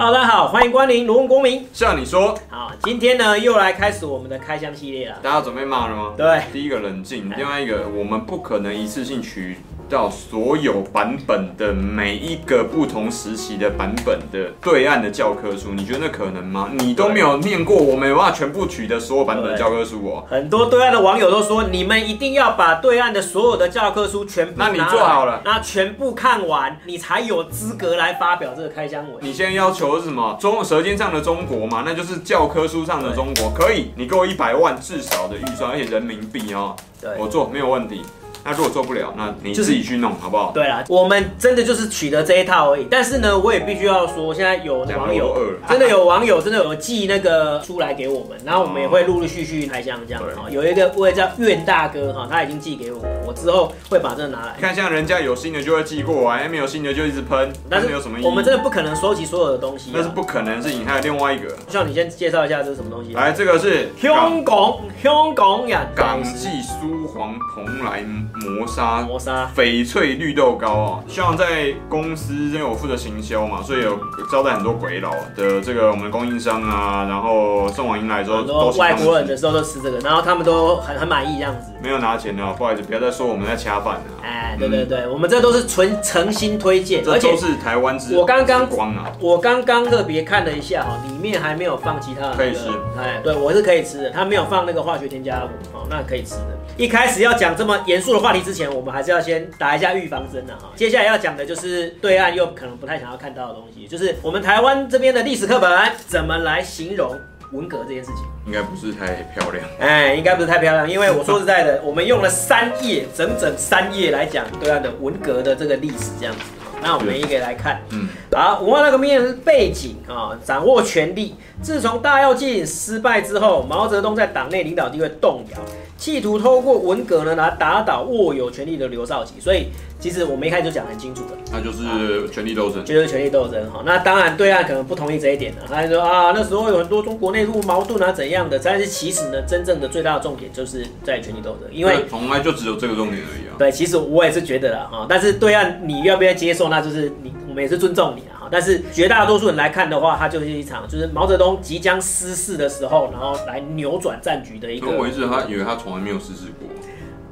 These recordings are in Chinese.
Hello，大家好，欢迎光临卢文公民。像你说，好，今天呢又来开始我们的开箱系列了。大家准备骂了吗？对，第一个冷静，另外一个我们不可能一次性取到所有版本的每一个不同时期的版本的对岸的教科书，你觉得那可能吗？你都没有念过，我没有办法全部取得所有版本的教科书哦。很多对岸的网友都说，你们一定要把对岸的所有的教科书全部，那你做好了，那全部看完，你才有资格来发表这个开箱文。你现在要求的是什么？中舌尖上的中国嘛，那就是教科书上的中国，可以，你给我一百万至少的预算，而且人民币哦，我做没有问题。那如果做不了，那你自己去弄，好不好？对啦，我们真的就是取得这一套而已。但是呢，我也必须要说，现在有网友 真的有网友真的有寄那个书来给我们，然后我们也会陆陆续续开箱这样哈。有一个位叫苑大哥哈，他已经寄给我们，我之后会把这个拿来。看像人家有新的就会寄过来，没有新的就一直喷，但是有什么意思？我们真的不可能收集所有的东西，那是不可能的事情。还有另外一个，需要你先介绍一下这是什么东西？来，这个是香港香港呀，港记苏黄蓬莱磨砂。磨砂翡翠绿豆糕哦，希望在公司因为我负责行销嘛，所以有招待很多鬼佬的这个我们的供应商啊，然后送往迎来之后，都外国人的时候都吃这个，然后他们都很很满意这样子。没有拿钱的，不好意思，不要再说我们在掐饭了。哎，对对对，我们这都是纯诚心推荐，而且都是台湾之。我刚刚光啊，我刚刚特别看了一下哈，里面还没有放其他的。可以吃。哎，对我是可以吃的，它没有放那个化学添加物，哦，那可以吃的。一开始要讲这么严肃的话题之前，我们还是要先打一下预防针的哈。接下来要讲的就是对岸又可能不太想要看到的东西，就是我们台湾这边的历史课本怎么来形容文革这件事情。应该不是太漂亮，哎，应该不是太漂亮，因为我说实在的，我们用了三页，整整三页来讲对岸的文革的这个历史这样子。那我们一个来看，嗯，好，文化大革命的背景啊，掌握权力。自从大跃进失败之后，毛泽东在党内领导地位动摇，企图透过文革呢来打倒握有权力的刘少奇。所以，其实我们一开始就讲很清楚的，那就是权力斗争，就是权力斗争哈。那当然，对岸可能不同意这一点呢，他就说啊，那时候有很多中国内部矛盾啊怎样的。但是其实呢，真正的最大的重点就是在权力斗争，因为从来就只有这个重点而已啊。对，其实我也是觉得啦哈，但是对岸你要不要接受，那就是你，我们也是尊重你啊。但是绝大多数人来看的话，它就是一场就是毛泽东即将失势的时候，然后来扭转战局的一个。我一直他以为他从来没有失势过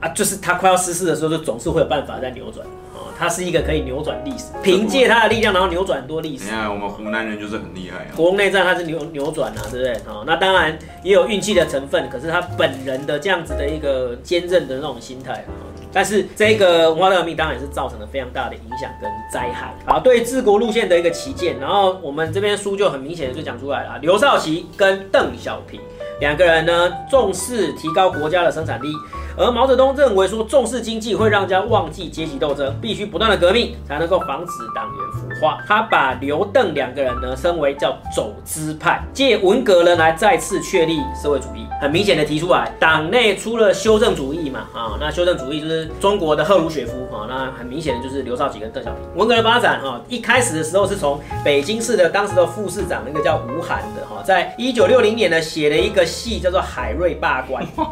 啊，就是他快要失势的时候，就总是会有办法在扭转啊。他是一个可以扭转历史，凭借他的力量，然后扭转很多历史。你看我们湖南人就是很厉害啊，国共内战他是扭扭转啊，对不对？啊，那当然也有运气的成分，可是他本人的这样子的一个坚韧的那种心态啊。但是这个文化大革命当然是造成了非常大的影响跟灾害啊，对治国路线的一个旗舰。然后我们这边书就很明显的就讲出来了，刘少奇跟邓小平两个人呢，重视提高国家的生产力。而毛泽东认为说，重视经济会让人家忘记阶级斗争，必须不断的革命才能够防止党员腐化。他把刘邓两个人呢称为叫走资派，借文革呢来再次确立社会主义。很明显的提出来，党内出了修正主义嘛，啊，那修正主义就是中国的赫鲁雪夫啊，那很明显的就是刘少奇跟邓小平。文革的发展哈，一开始的时候是从北京市的当时的副市长那个叫吴晗的哈，在一九六零年呢写了一个戏叫做《海瑞罢官》。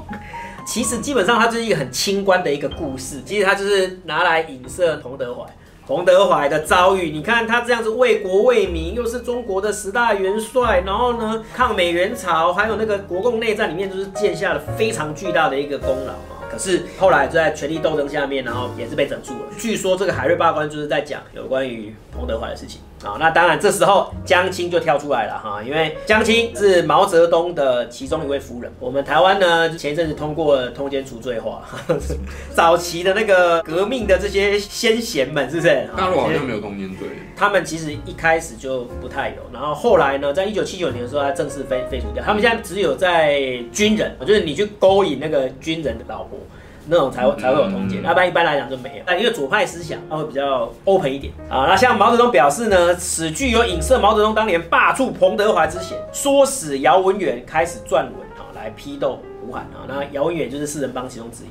其实基本上它就是一个很清官的一个故事，其实它就是拿来影射彭德怀，彭德怀的遭遇。你看他这样子为国为民，又是中国的十大元帅，然后呢抗美援朝，还有那个国共内战里面，就是建下了非常巨大的一个功劳啊。可是后来就在权力斗争下面，然后也是被整住了。据说这个海瑞罢官就是在讲有关于彭德怀的事情。啊，那当然，这时候江青就跳出来了哈，因为江青是毛泽东的其中一位夫人。我们台湾呢，前一阵子通过了通奸除罪化，早期的那个革命的这些先贤们，是不是？大陆好像没有通奸罪。他们其实一开始就不太有，然后后来呢，在一九七九年的时候，他正式废废除掉。他们现在只有在军人，就是你去勾引那个军人的老婆。那种才会才会有通奸，要不然一般来讲就没有。但因为左派思想，它会比较 open 一点啊。那像毛泽东表示呢，此剧有影射毛泽东当年罢黜彭德怀之嫌，唆使姚文元开始撰文啊，来批斗吴晗啊。那姚文元就是四人帮其中之一。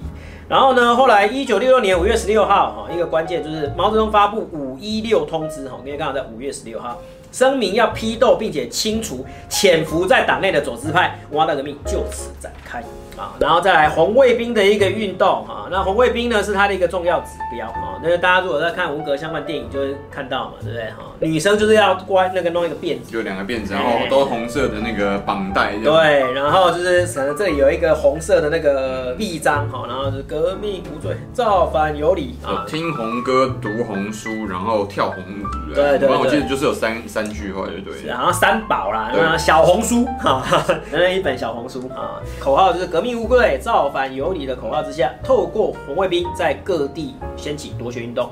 然后呢，后来一九六六年五月十六号哈，一个关键就是毛泽东发布五一六通知哈，因为刚好在五月十六号，声明要批斗并且清除潜伏在党内的走资派，文化大革命就此展开。啊，然后再来红卫兵的一个运动啊，那红卫兵呢是它的一个重要指标啊。那个大家如果在看文革相关电影，就会看到嘛，对不对哈？女生就是要乖那个弄一个辫子，就两个辫子，然后都红色的那个绑带。对，然后就是可能这里有一个红色的那个臂章，哈，然后就是革命无罪，造反有理啊。听红歌，读红书，然后跳红舞。对对对，我记得就是有三三句话，对对。然后三宝啦，小红书 哈，那一本小红书啊，口号就是革命无罪，造反有理的口号之下，透过红卫兵在各地掀起夺权运动。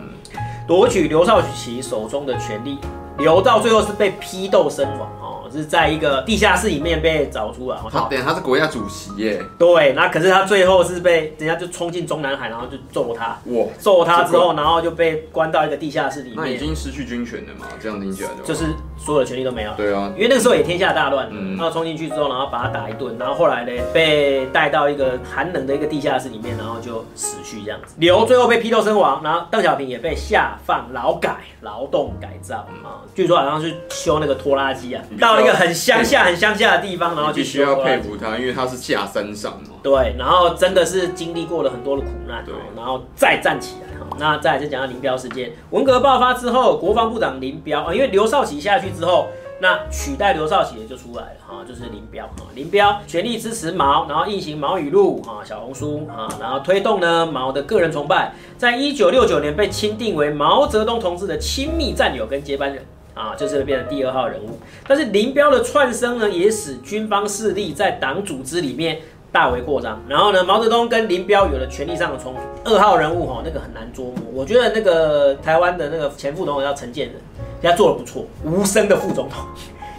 夺取刘少奇手中的权力，刘到最后是被批斗身亡，是在一个地下室里面被找出来。他等下他是国家主席耶。对，那可是他最后是被人家就冲进中南海，然后就揍他。哇！揍他之后，然后就被关到一个地下室里面。那已经失去军权了嘛？这样听起来的就是所有的权利都没有。对啊，因为那个时候也天下大乱，嗯，然后冲进去之后，然后把他打一顿，然后后来呢被带到一个寒冷的一个地下室里面，然后就死去这样子。刘最后被批斗身亡，然后邓小平也被下放劳改、劳动改造啊，据说好像是修那个拖拉机啊，到了一个很乡下、很乡下的地方，然后必须要佩服他，因为他是下山上嘛。对，然后真的是经历过了很多的苦难，对，然后再站起来。那再来就讲到林彪事件，文革爆发之后，国防部长林彪啊，因为刘少奇下去之后，那取代刘少奇的就出来了哈，就是林彪哈。林彪全力支持毛，然后印行毛语录啊、小红书啊，然后推动呢毛的个人崇拜，在一九六九年被钦定为毛泽东同志的亲密战友跟接班人啊，就是变成第二号人物。但是林彪的窜升呢，也使军方势力在党组织里面。大为扩张，然后呢，毛泽东跟林彪有了权力上的冲突。二号人物哈，那个很难捉摸。我觉得那个台湾的那个前副总统叫陈建仁，人家做的不错，无声的副总统，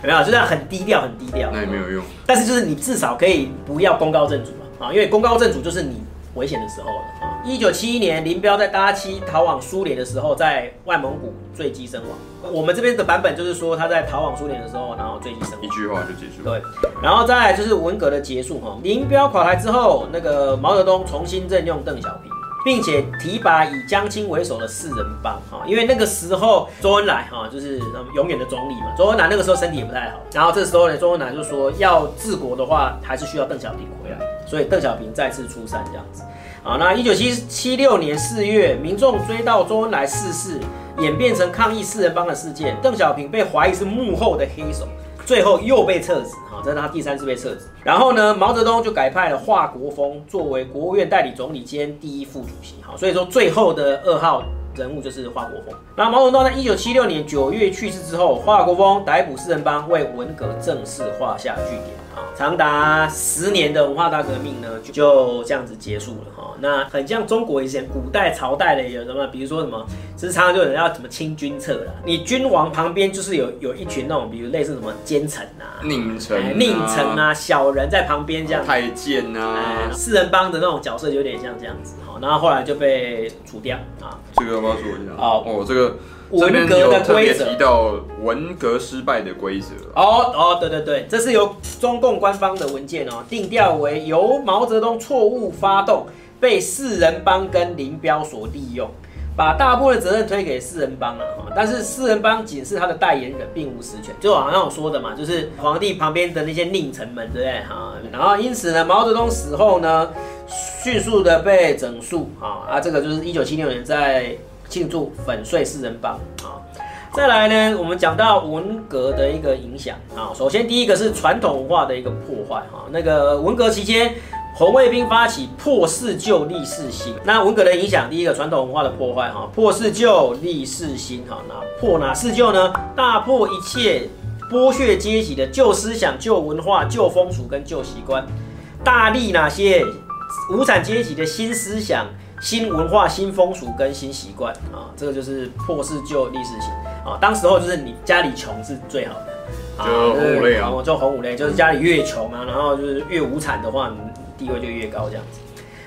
有没有？就这样很低调，很低调。那也没有用。但是就是你至少可以不要功高震主嘛，啊，因为功高震主就是你危险的时候了啊。一九七一年，林彪在搭机逃往苏联的时候，在外蒙古坠机身亡。我们这边的版本就是说他在逃往苏联的时候，然后坠机身亡。一句话就结束。对，然后再来就是文革的结束哈。林彪垮台之后，那个毛泽东重新任用邓小平，并且提拔以江青为首的四人帮哈。因为那个时候周恩来哈就是永远的总理嘛，周恩来那个时候身体也不太好，然后这时候呢，周恩来就说要治国的话，还是需要邓小平回来，所以邓小平再次出山这样子。啊，那一九七七六年四月，民众追悼周恩来逝世，演变成抗议四人帮的事件。邓小平被怀疑是幕后的黑手，最后又被撤职。哈，这是他第三次被撤职。然后呢，毛泽东就改派了华国锋作为国务院代理总理兼第一副主席。哈，所以说最后的二号人物就是华国锋。那毛泽东在一九七六年九月去世之后，华国锋逮捕四人帮，为文革正式画下句点。长达十年的文化大革命呢，就这样子结束了哈。那很像中国以前古代朝代的有什么，比如说什么，其实常常就有人要什么清君侧啦。你君王旁边就是有有一群那种，比如类似什么奸臣啊、佞臣、啊、佞臣啊、小人在旁边这样。太监啊，四人帮的那种角色有点像这样子哈。然后后来就被除掉啊。这个要不要说一下？哦哦，这个。文革的规则提到文革失败的规则哦哦，对对对，这是由中共官方的文件哦，定调为由毛泽东错误发动，被四人帮跟林彪所利用，把大部分的责任推给四人帮了哈，但是四人帮仅是他的代言人，并无实权，就好像我说的嘛，就是皇帝旁边的那些佞臣们，对不对哈？然后因此呢，毛泽东死后呢，迅速的被整肃啊啊，这个就是一九七六年在。庆祝粉碎四人帮啊！再来呢，我们讲到文革的一个影响啊。首先，第一个是传统文化的一个破坏哈。那个文革期间，红卫兵发起破四旧立四新。那文革的影响，第一个传统文化的破坏哈，破四旧立四新哈。那破哪四旧呢？大破一切剥削阶级的旧思想、旧文化、旧风俗跟旧习惯，大立哪些无产阶级的新思想。新文化、新风俗跟新习惯啊，这个就是破四旧立四新啊。当时候就是你家里穷是最好的，就红五类啊，就红五类，就是家里越穷啊，然后就是越无产的话，你地位就越高这样子。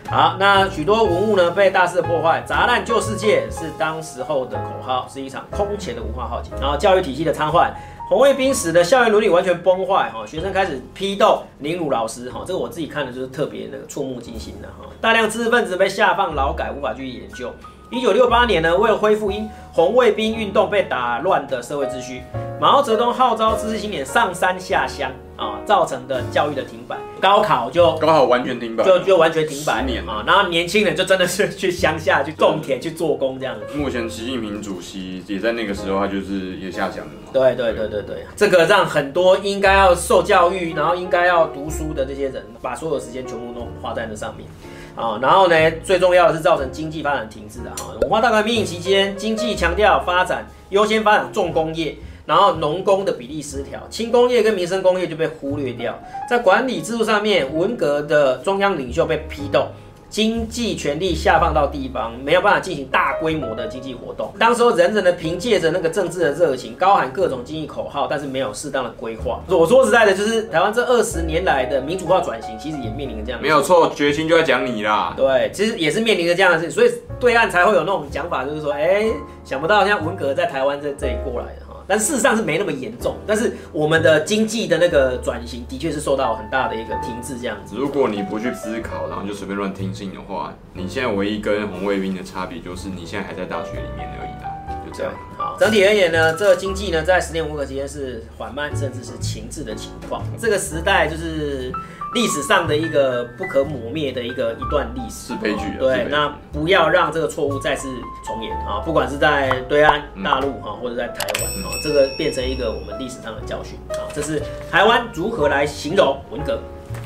好，那许多文物呢被大肆破坏，砸烂旧世界是当时候的口号，是一场空前的文化浩劫。然后教育体系的瘫痪。红卫兵使得校园伦理完全崩坏，哈，学生开始批斗、凌辱老师，哈，这个我自己看的就是特别那个触目惊心的，哈，大量知识分子被下放劳改，无法继续研究。一九六八年呢，为了恢复因红卫兵运动被打乱的社会秩序，毛泽东号召知识青年上山下乡啊，造成的教育的停摆，高考就高考完全停摆，就就完全停摆十年啊。然后年轻人就真的是去乡下去种田去做工这样子。目前习近平主席也在那个时候，他就是也下乡了嘛。对对对对对，这个让很多应该要受教育，然后应该要读书的这些人，把所有时间全部都花在那上面。啊，然后呢，最重要的是造成经济发展停滞的哈。文化大革命期间，经济强调发展优先发展重工业，然后农工的比例失调，轻工业跟民生工业就被忽略掉。在管理制度上面，文革的中央领袖被批斗。经济权力下放到地方，没有办法进行大规模的经济活动。当时候人人的凭借着那个政治的热情，高喊各种经济口号，但是没有适当的规划。我说实在的，就是台湾这二十年来的民主化转型，其实也面临着这样。没有错，决心就在讲你啦。对，其实也是面临着这样的事情，所以对岸才会有那种讲法，就是说，哎，想不到像文革在台湾这这里过来的。但事实上是没那么严重，但是我们的经济的那个转型的确是受到很大的一个停滞这样子。如果你不去思考，然后就随便乱听信的话，你现在唯一跟红卫兵的差别就是你现在还在大学里面而已啦，就这样。好，整体而言呢，这个经济呢在十年文革期间是缓慢甚至是停滞的情况。这个时代就是。历史上的一个不可磨灭的一个一段历史是悲剧。对，那不要让这个错误再次重演啊！不管是在对岸大陆哈，或者在台湾啊，这个变成一个我们历史上的教训啊。这是台湾如何来形容文革。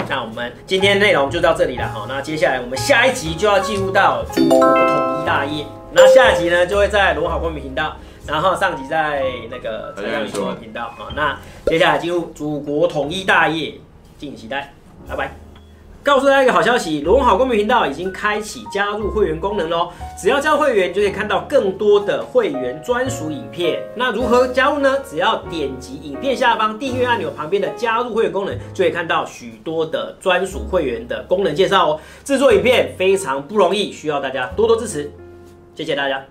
那我们今天内容就到这里了哈。那接下来我们下一集就要进入到祖国统一大业。那下一集呢就会在罗好公民频道，然后上集在那个蔡阳宇新闻频道啊。那接下来进入祖国统一大业，敬请期待。拜拜！告诉大家一个好消息，罗文好公民频道已经开启加入会员功能喽！只要加入会员，就可以看到更多的会员专属影片。那如何加入呢？只要点击影片下方订阅按钮旁边的加入会员功能，就可以看到许多的专属会员的功能介绍哦。制作影片非常不容易，需要大家多多支持，谢谢大家。